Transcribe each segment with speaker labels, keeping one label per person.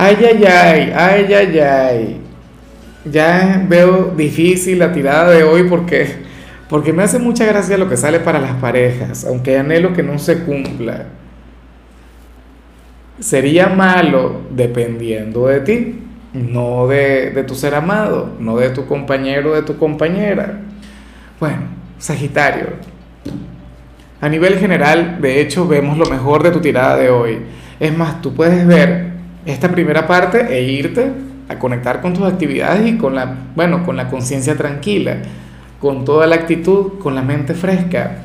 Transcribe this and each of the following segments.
Speaker 1: Ay, ay, ay, ay, ay, ay. Ya veo difícil la tirada de hoy porque, porque me hace mucha gracia lo que sale para las parejas, aunque anhelo que no se cumpla. Sería malo dependiendo de ti, no de, de tu ser amado, no de tu compañero o de tu compañera. Bueno, Sagitario, a nivel general, de hecho, vemos lo mejor de tu tirada de hoy. Es más, tú puedes ver esta primera parte e irte a conectar con tus actividades y con la, bueno, con la conciencia tranquila, con toda la actitud, con la mente fresca.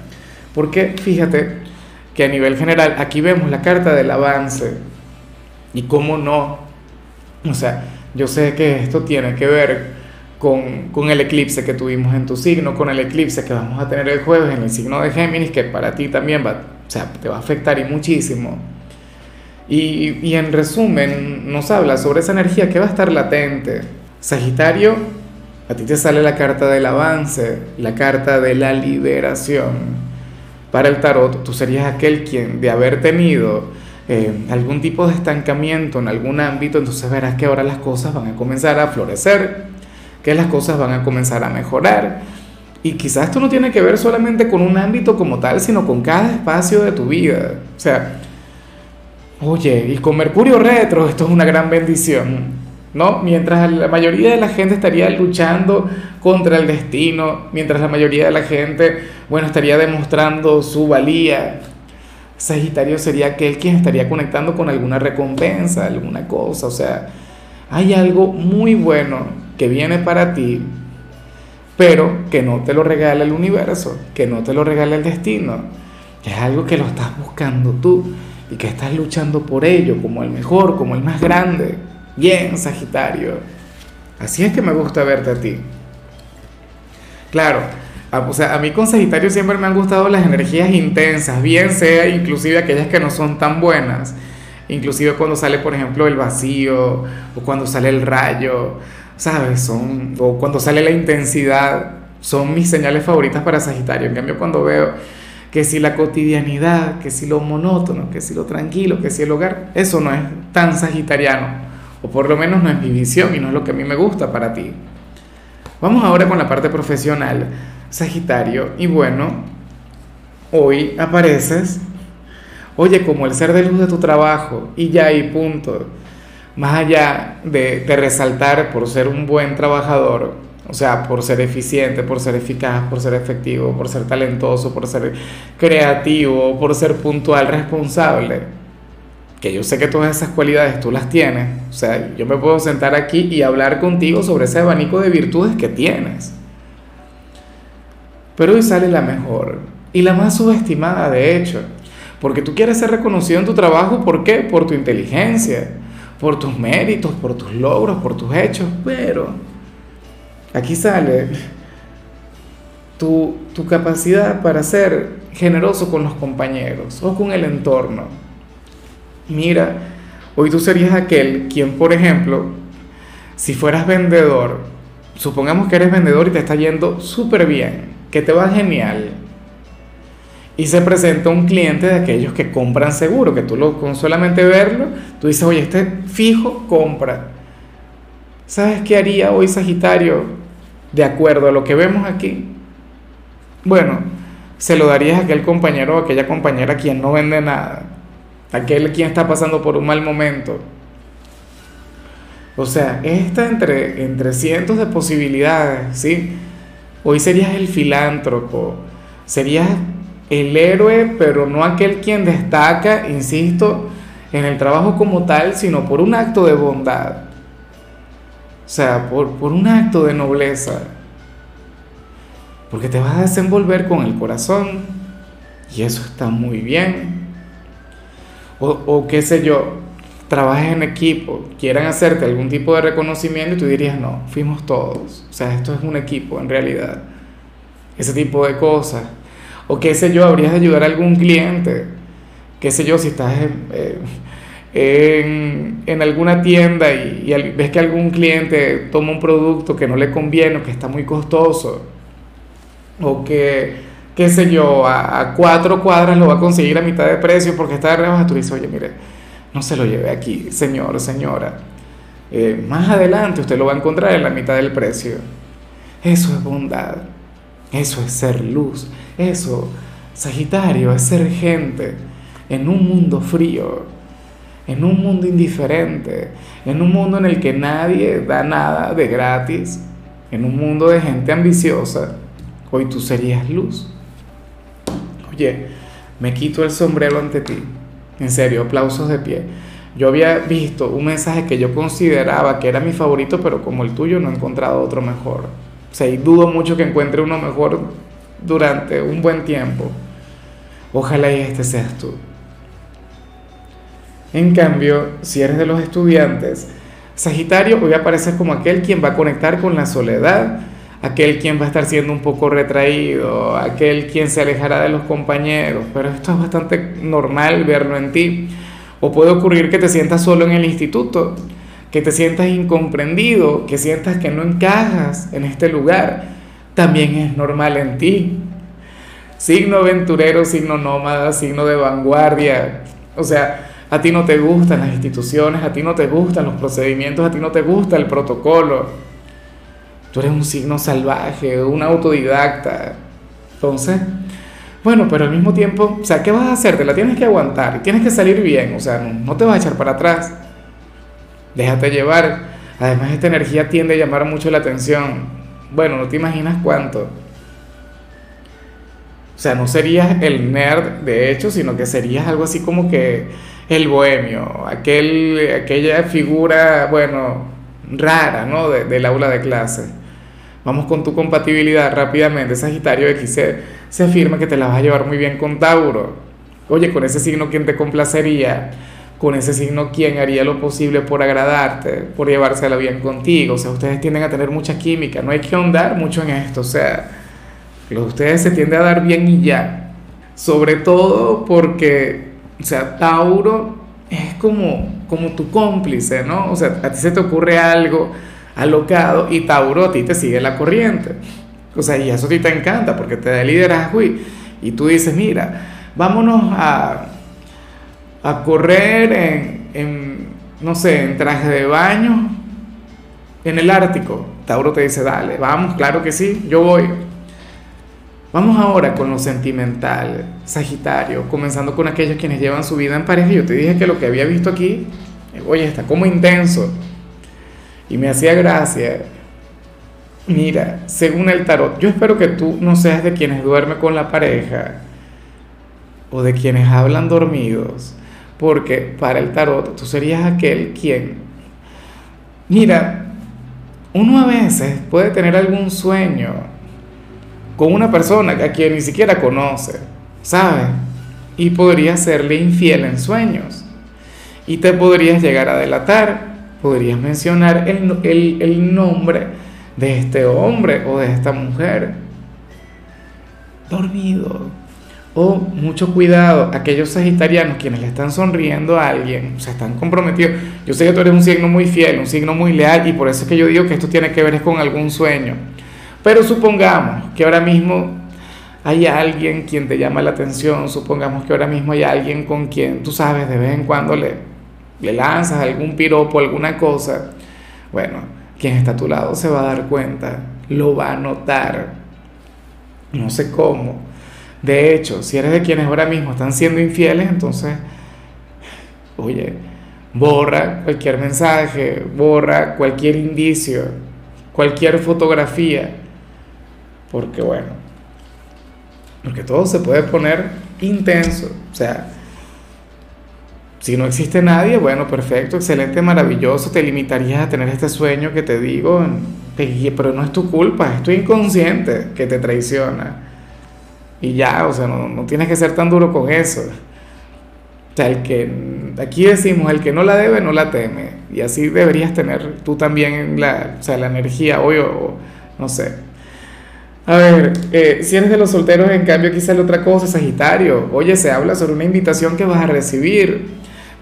Speaker 1: Porque fíjate que a nivel general aquí vemos la carta del avance y cómo no. O sea, yo sé que esto tiene que ver con, con, el eclipse que tuvimos en tu signo, con el eclipse que vamos a tener el jueves en el signo de Géminis, que para ti también va, o sea, te va a afectar y muchísimo. Y, en resumen, nos habla sobre esa energía que va a estar latente. Sagitario, a ti te sale la carta del avance, la carta de la liberación. Para el tarot, tú serías aquel quien, de haber tenido eh, algún tipo de estancamiento en algún ámbito, entonces verás que ahora las cosas van a comenzar a florecer, que las cosas van a comenzar a mejorar. Y quizás esto no tiene que ver solamente con un ámbito como tal, sino con cada espacio de tu vida. O sea, Oye, y con Mercurio retro esto es una gran bendición, ¿no? Mientras la mayoría de la gente estaría luchando contra el destino, mientras la mayoría de la gente, bueno, estaría demostrando su valía, Sagitario sería aquel quien estaría conectando con alguna recompensa, alguna cosa, o sea, hay algo muy bueno que viene para ti, pero que no te lo regala el universo, que no te lo regala el destino, es algo que lo estás buscando tú y que estás luchando por ello como el mejor, como el más grande. Bien, Sagitario. Así es que me gusta verte a ti. Claro, a, o sea, a mí con Sagitario siempre me han gustado las energías intensas, bien sea inclusive aquellas que no son tan buenas, inclusive cuando sale, por ejemplo, el vacío o cuando sale el rayo, ¿sabes? Son, o cuando sale la intensidad, son mis señales favoritas para Sagitario. En cambio, cuando veo que si la cotidianidad, que si lo monótono, que si lo tranquilo, que si el hogar, eso no es tan sagitariano, o por lo menos no es mi visión y no es lo que a mí me gusta para ti. Vamos ahora con la parte profesional, Sagitario, y bueno, hoy apareces, oye, como el ser de luz de tu trabajo, y ya hay punto, más allá de, de resaltar por ser un buen trabajador, o sea, por ser eficiente, por ser eficaz, por ser efectivo, por ser talentoso, por ser creativo, por ser puntual, responsable. Que yo sé que todas esas cualidades tú las tienes. O sea, yo me puedo sentar aquí y hablar contigo sobre ese abanico de virtudes que tienes. Pero hoy sale la mejor y la más subestimada, de hecho. Porque tú quieres ser reconocido en tu trabajo, ¿por qué? Por tu inteligencia, por tus méritos, por tus logros, por tus hechos. Pero Aquí sale tu, capacidad para ser generoso con los compañeros o con el entorno. Mira, hoy tú serías aquel quien, por ejemplo, si fueras vendedor, supongamos que eres vendedor y te está yendo súper bien, que te va genial, y se presenta un cliente de aquellos que compran seguro, que tú lo, con solamente verlo, tú dices, oye, este fijo compra. ¿Sabes qué haría hoy Sagitario? De acuerdo a lo que vemos aquí, bueno, se lo darías a aquel compañero o aquella compañera quien no vende nada, aquel quien está pasando por un mal momento. O sea, esta entre, entre cientos de posibilidades, ¿sí? Hoy serías el filántropo, serías el héroe, pero no aquel quien destaca, insisto, en el trabajo como tal, sino por un acto de bondad. Sea, por, un acto de nobleza. Porque te vas a desenvolver con el corazón. Y eso está muy bien. O, o qué sé yo, trabajes en equipo, quieran hacerte algún tipo de reconocimiento y tú dirías, no, fuimos todos. O sea, esto es un equipo en realidad. Ese tipo de cosas. O qué sé yo, habrías de ayudar a algún cliente. Qué sé yo, si estás en, en, alguna tienda y, y, ves que algún cliente toma un producto que no le conviene o que está muy costoso. O que, qué sé yo, a, a cuatro cuadras lo va a conseguir a mitad de precio porque está de rebaja. Tú dices, oye, mire, no se lo lleve aquí, señor, señora. Eh, más adelante usted lo va a encontrar en la mitad del precio. Eso es bondad. Eso es ser luz. Eso, Sagitario, es ser gente en un mundo frío, en un mundo indiferente, en un mundo en el que nadie da nada de gratis, en un mundo de gente ambiciosa. Hoy tú serías luz. Oye, me quito el sombrero ante ti. En serio, aplausos de pie. Yo había visto un mensaje que yo consideraba que era mi favorito, pero como el tuyo no he encontrado otro mejor. O sea, y dudo mucho que encuentre uno mejor durante un buen tiempo. Ojalá y este seas tú. En cambio, si eres de los estudiantes, Sagitario hoy aparecer como aquel quien va a conectar con la soledad, aquel quien va a estar siendo un poco retraído, aquel quien se alejará de los compañeros, pero esto es bastante normal verlo en ti. O puede ocurrir que te sientas solo en el instituto, que te sientas incomprendido, que sientas que no encajas en este lugar. También es normal en ti. Signo aventurero, signo nómada, signo de vanguardia. O sea, a ti no te gustan las instituciones, a ti no te gustan los procedimientos, a ti no te gusta el protocolo Tú eres un signo salvaje, un autodidacta. Entonces, bueno, pero al mismo tiempo, o sea, ¿qué vas a hacer? Te la tienes que aguantar y tienes que salir bien, o sea, no, te vas a echar para atrás. Déjate llevar. Además, esta energía tiende a llamar mucho la atención. Bueno, no te imaginas cuánto. O sea, no serías el nerd, de hecho, sino que serías algo así como que el bohemio, aquel, aquella figura, bueno, rara, ¿no? del aula de clase. Vamos con tu compatibilidad rápidamente. Sagitario X se, afirma que te la vas a llevar muy bien con Tauro. Oye, con ese signo, ¿quién te complacería? Con ese signo, ¿quién haría lo posible por agradarte, por llevársela bien contigo? O sea, ustedes tienden a tener mucha química. No hay que ahondar mucho en esto. O sea, ustedes se tienden a dar bien y ya. Sobre todo porque, o sea, Tauro es como, como tu cómplice, ¿no? O sea, a ti se te ocurre algo alocado y Tauro a ti te sigue la corriente. O sea, y eso a ti te encanta porque te da liderazgo y, tú dices, mira, vámonos a, a correr en, en, no sé, en traje de baño en el Ártico. Tauro te dice, dale, vamos, claro que sí, yo voy. Vamos ahora con lo sentimental, Sagitario, comenzando con aquellos quienes llevan su vida en pareja. Yo te dije que lo que había visto aquí, oye, está como intenso. Y me hacía gracia. Mira, según el tarot, yo espero que tú no seas de quienes duermen con la pareja o de quienes hablan dormidos, porque para el tarot tú serías aquel quien, mira, uno a veces puede tener algún sueño con una persona a quien ni siquiera conoce, ¿sabes? Y podría serle infiel en sueños. Y te podrías llegar a delatar podrías mencionar el, nombre de este hombre o de esta mujer. Dormido. O mucho cuidado, aquellos sagitarianos quienes le están sonriendo a alguien, o sea, están comprometidos. Yo sé que tú eres un signo muy fiel, un signo muy leal, y por eso es que yo digo que esto tiene que ver con algún sueño. Pero supongamos que ahora mismo hay alguien quien te llama la atención, supongamos que ahora mismo hay alguien con quien tú sabes de vez en cuando le, le lanzas algún piropo, alguna cosa, bueno, quien está a tu lado se va a dar cuenta, lo va a notar, no sé cómo. De hecho, si eres de quienes ahora mismo están siendo infieles, entonces, oye, borra cualquier mensaje, borra cualquier indicio, cualquier fotografía, porque bueno, porque todo se puede poner intenso, o sea, si no existe nadie, bueno, perfecto, excelente, maravilloso, te limitarías a tener este sueño que te digo, pero no es tu culpa, es tu inconsciente que te traiciona. Y ya, o sea, no, tienes que ser tan duro con eso. O sea, el que, aquí decimos, el que no la debe, no la teme. Y así deberías tener tú también la, o sea, la energía hoy o, no sé. A ver, eh, si eres de los solteros, en cambio, quizá la otra cosa, Sagitario. Oye, se habla sobre una invitación que vas a recibir,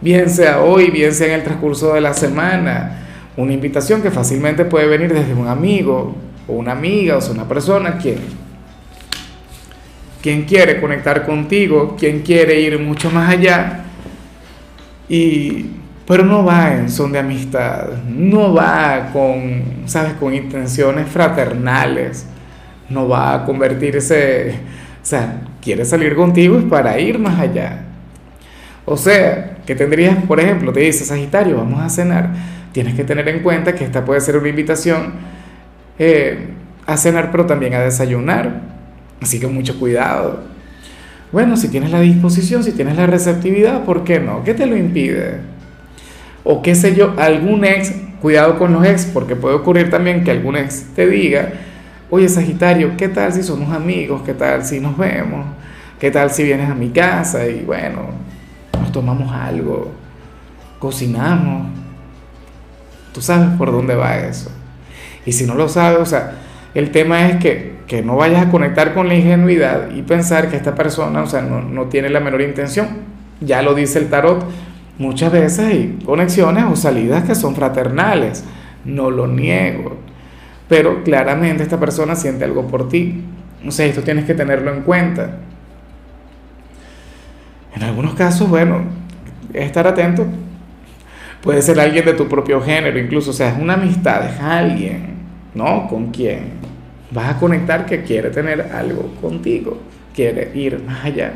Speaker 1: bien sea hoy, bien sea en el transcurso de la semana. Una invitación que fácilmente puede venir desde un amigo o una amiga, o sea, una persona quien quien quiere conectar contigo, quien quiere ir mucho más allá, y, pero no va en son de amistad, no va con, ¿sabes?, con intenciones fraternales, no va a convertirse, o sea, quiere salir contigo es para ir más allá. O sea, que tendrías, por ejemplo, te dice Sagitario, vamos a cenar, tienes que tener en cuenta que esta puede ser una invitación eh, a cenar, pero también a desayunar Así que mucho cuidado. Bueno, si tienes la disposición, si tienes la receptividad, ¿por qué no? ¿Qué te lo impide? O qué sé yo, algún ex, cuidado con los ex, porque puede ocurrir también que algún ex te diga, oye Sagitario, ¿qué tal si somos amigos? ¿Qué tal si nos vemos? ¿Qué tal si vienes a mi casa y bueno, nos tomamos algo, cocinamos? Tú sabes por dónde va eso. Y si no lo sabes, o sea, el tema es que que no vayas a conectar con la ingenuidad y pensar que esta persona, o sea, no, tiene la menor intención. Ya lo dice el tarot, muchas veces hay conexiones o salidas que son fraternales, no lo niego, pero claramente esta persona siente algo por ti. O sea, esto tienes que tenerlo en cuenta. En algunos casos, bueno, estar atento. Puede ser alguien de tu propio género, incluso, o sea, es una amistad, es alguien, ¿no? ¿Con quién? vas a conectar que quiere tener algo contigo, quiere ir más allá.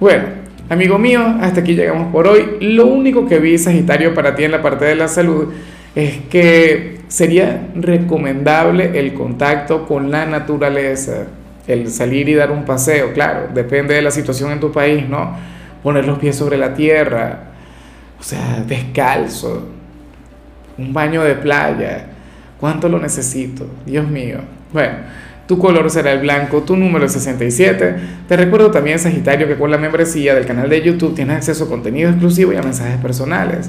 Speaker 1: Bueno, amigo mío, hasta aquí llegamos por hoy. Lo único que vi, Sagitario, para ti en la parte de la salud es que sería recomendable el contacto con la naturaleza, el salir y dar un paseo, claro, depende de la situación en tu país, ¿no? Poner los pies sobre la tierra, o sea, descalzo, un baño de playa, ¿cuánto lo necesito? Dios mío, bueno, tu color será el blanco, tu número es 67. Te recuerdo también, Sagitario, que con la membresía del canal de YouTube tienes acceso a contenido exclusivo y a mensajes personales.